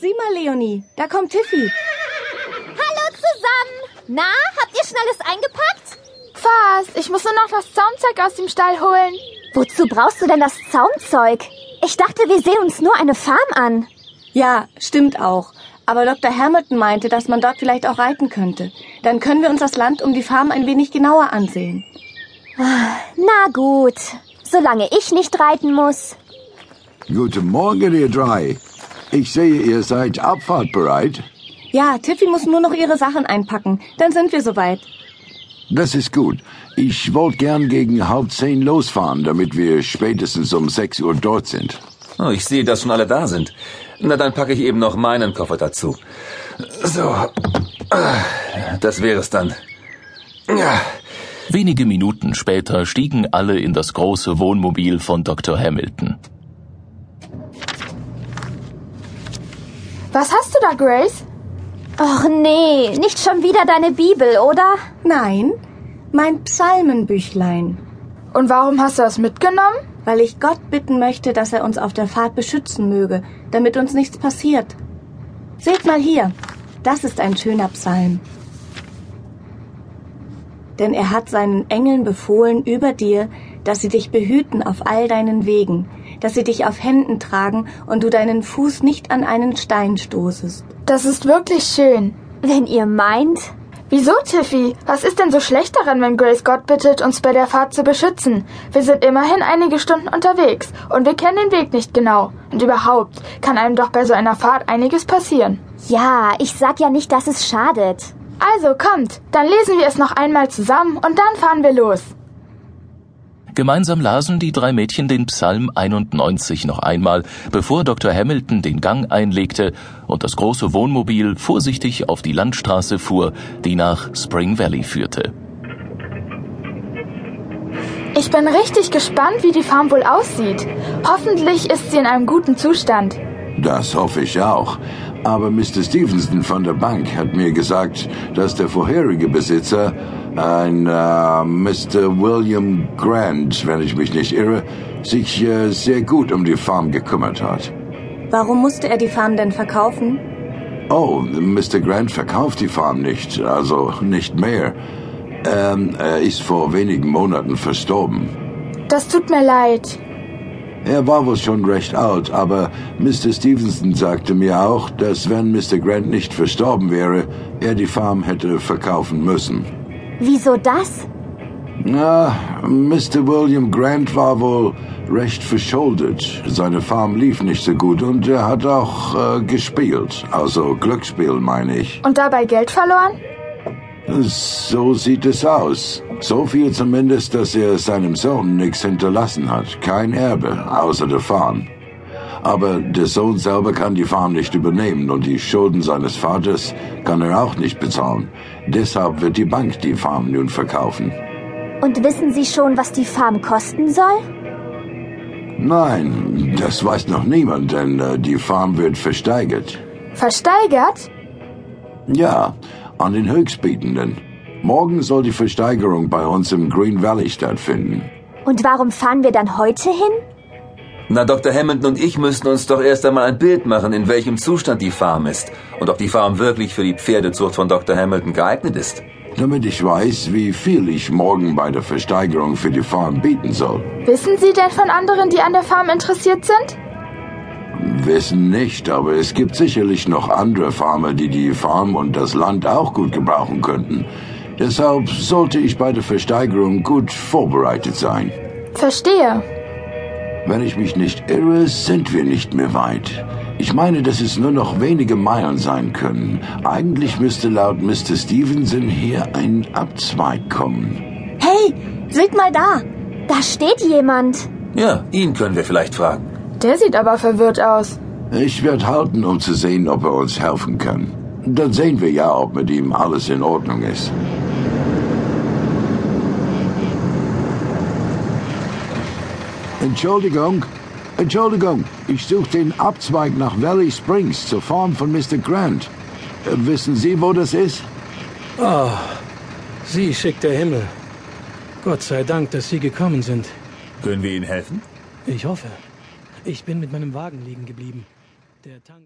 Sieh mal, Leonie, da kommt Tiffy. Hallo zusammen. Na, habt ihr schon alles eingepackt? Fast. Ich muss nur noch das Zaumzeug aus dem Stall holen. Wozu brauchst du denn das Zaumzeug? Ich dachte, wir sehen uns nur eine Farm an. Ja, stimmt auch. Aber Dr. Hamilton meinte, dass man dort vielleicht auch reiten könnte. Dann können wir uns das Land um die Farm ein wenig genauer ansehen. Na gut, solange ich nicht reiten muss. Guten Morgen, ihr drei. Ich sehe, ihr seid abfahrtbereit. Ja, Tiffy muss nur noch ihre Sachen einpacken. Dann sind wir soweit. Das ist gut. Ich wollte gern gegen halb zehn losfahren, damit wir spätestens um sechs Uhr dort sind. Oh, ich sehe, dass schon alle da sind. Na, dann packe ich eben noch meinen Koffer dazu. So. Das wäre es dann. Ja. Wenige Minuten später stiegen alle in das große Wohnmobil von Dr. Hamilton. Was hast du da, Grace? Och nee, nicht schon wieder deine Bibel, oder? Nein, mein Psalmenbüchlein. Und warum hast du das mitgenommen? Weil ich Gott bitten möchte, dass er uns auf der Fahrt beschützen möge, damit uns nichts passiert. Seht mal hier, das ist ein schöner Psalm. Denn er hat seinen Engeln befohlen über dir, dass sie dich behüten auf all deinen Wegen, dass sie dich auf Händen tragen und du deinen Fuß nicht an einen Stein stoßest. Das ist wirklich schön. Wenn ihr meint. Wieso, Tiffy? Was ist denn so schlecht daran, wenn Grace Gott bittet, uns bei der Fahrt zu beschützen? Wir sind immerhin einige Stunden unterwegs und wir kennen den Weg nicht genau. Und überhaupt kann einem doch bei so einer Fahrt einiges passieren. Ja, ich sag ja nicht, dass es schadet. Also kommt, dann lesen wir es noch einmal zusammen und dann fahren wir los. Gemeinsam lasen die drei Mädchen den Psalm 91 noch einmal, bevor Dr. Hamilton den Gang einlegte und das große Wohnmobil vorsichtig auf die Landstraße fuhr, die nach Spring Valley führte. Ich bin richtig gespannt, wie die Farm wohl aussieht. Hoffentlich ist sie in einem guten Zustand. Das hoffe ich auch. Aber Mr. Stevenson von der Bank hat mir gesagt, dass der vorherige Besitzer, ein äh, Mr. William Grant, wenn ich mich nicht irre, sich äh, sehr gut um die Farm gekümmert hat. Warum musste er die Farm denn verkaufen? Oh, Mr. Grant verkauft die Farm nicht, also nicht mehr. Ähm, er ist vor wenigen Monaten verstorben. Das tut mir leid. Er war wohl schon recht alt, aber Mr. Stevenson sagte mir auch, dass wenn Mr. Grant nicht verstorben wäre, er die Farm hätte verkaufen müssen. Wieso das? Na, Mr. William Grant war wohl recht verschuldet. Seine Farm lief nicht so gut und er hat auch äh, gespielt. Also Glücksspiel, meine ich. Und dabei Geld verloren? So sieht es aus. So viel zumindest, dass er seinem Sohn nichts hinterlassen hat. Kein Erbe, außer der Farm. Aber der Sohn selber kann die Farm nicht übernehmen und die Schulden seines Vaters kann er auch nicht bezahlen. Deshalb wird die Bank die Farm nun verkaufen. Und wissen Sie schon, was die Farm kosten soll? Nein, das weiß noch niemand, denn äh, die Farm wird versteigert. Versteigert? Ja, an den Höchstbietenden. Morgen soll die Versteigerung bei uns im Green Valley stattfinden. Und warum fahren wir dann heute hin? Na, Dr. Hamilton und ich müssten uns doch erst einmal ein Bild machen, in welchem Zustand die Farm ist und ob die Farm wirklich für die Pferdezucht von Dr. Hamilton geeignet ist. Damit ich weiß, wie viel ich morgen bei der Versteigerung für die Farm bieten soll. Wissen Sie denn von anderen, die an der Farm interessiert sind? Wissen nicht, aber es gibt sicherlich noch andere Farmer, die die Farm und das Land auch gut gebrauchen könnten. Deshalb sollte ich bei der Versteigerung gut vorbereitet sein. Verstehe. Wenn ich mich nicht irre, sind wir nicht mehr weit. Ich meine, dass es nur noch wenige Meilen sein können. Eigentlich müsste laut Mr. Stevenson hier ein Abzweig kommen. Hey, seht mal da. Da steht jemand. Ja, ihn können wir vielleicht fragen. Der sieht aber verwirrt aus. Ich werde halten, um zu sehen, ob er uns helfen kann. Dann sehen wir ja, ob mit ihm alles in Ordnung ist. Entschuldigung, Entschuldigung, ich suche den Abzweig nach Valley Springs zur Farm von Mr. Grant. Äh, wissen Sie, wo das ist? Oh, Sie schickt der Himmel. Gott sei Dank, dass Sie gekommen sind. Können wir Ihnen helfen? Ich hoffe. Ich bin mit meinem Wagen liegen geblieben. Der Tank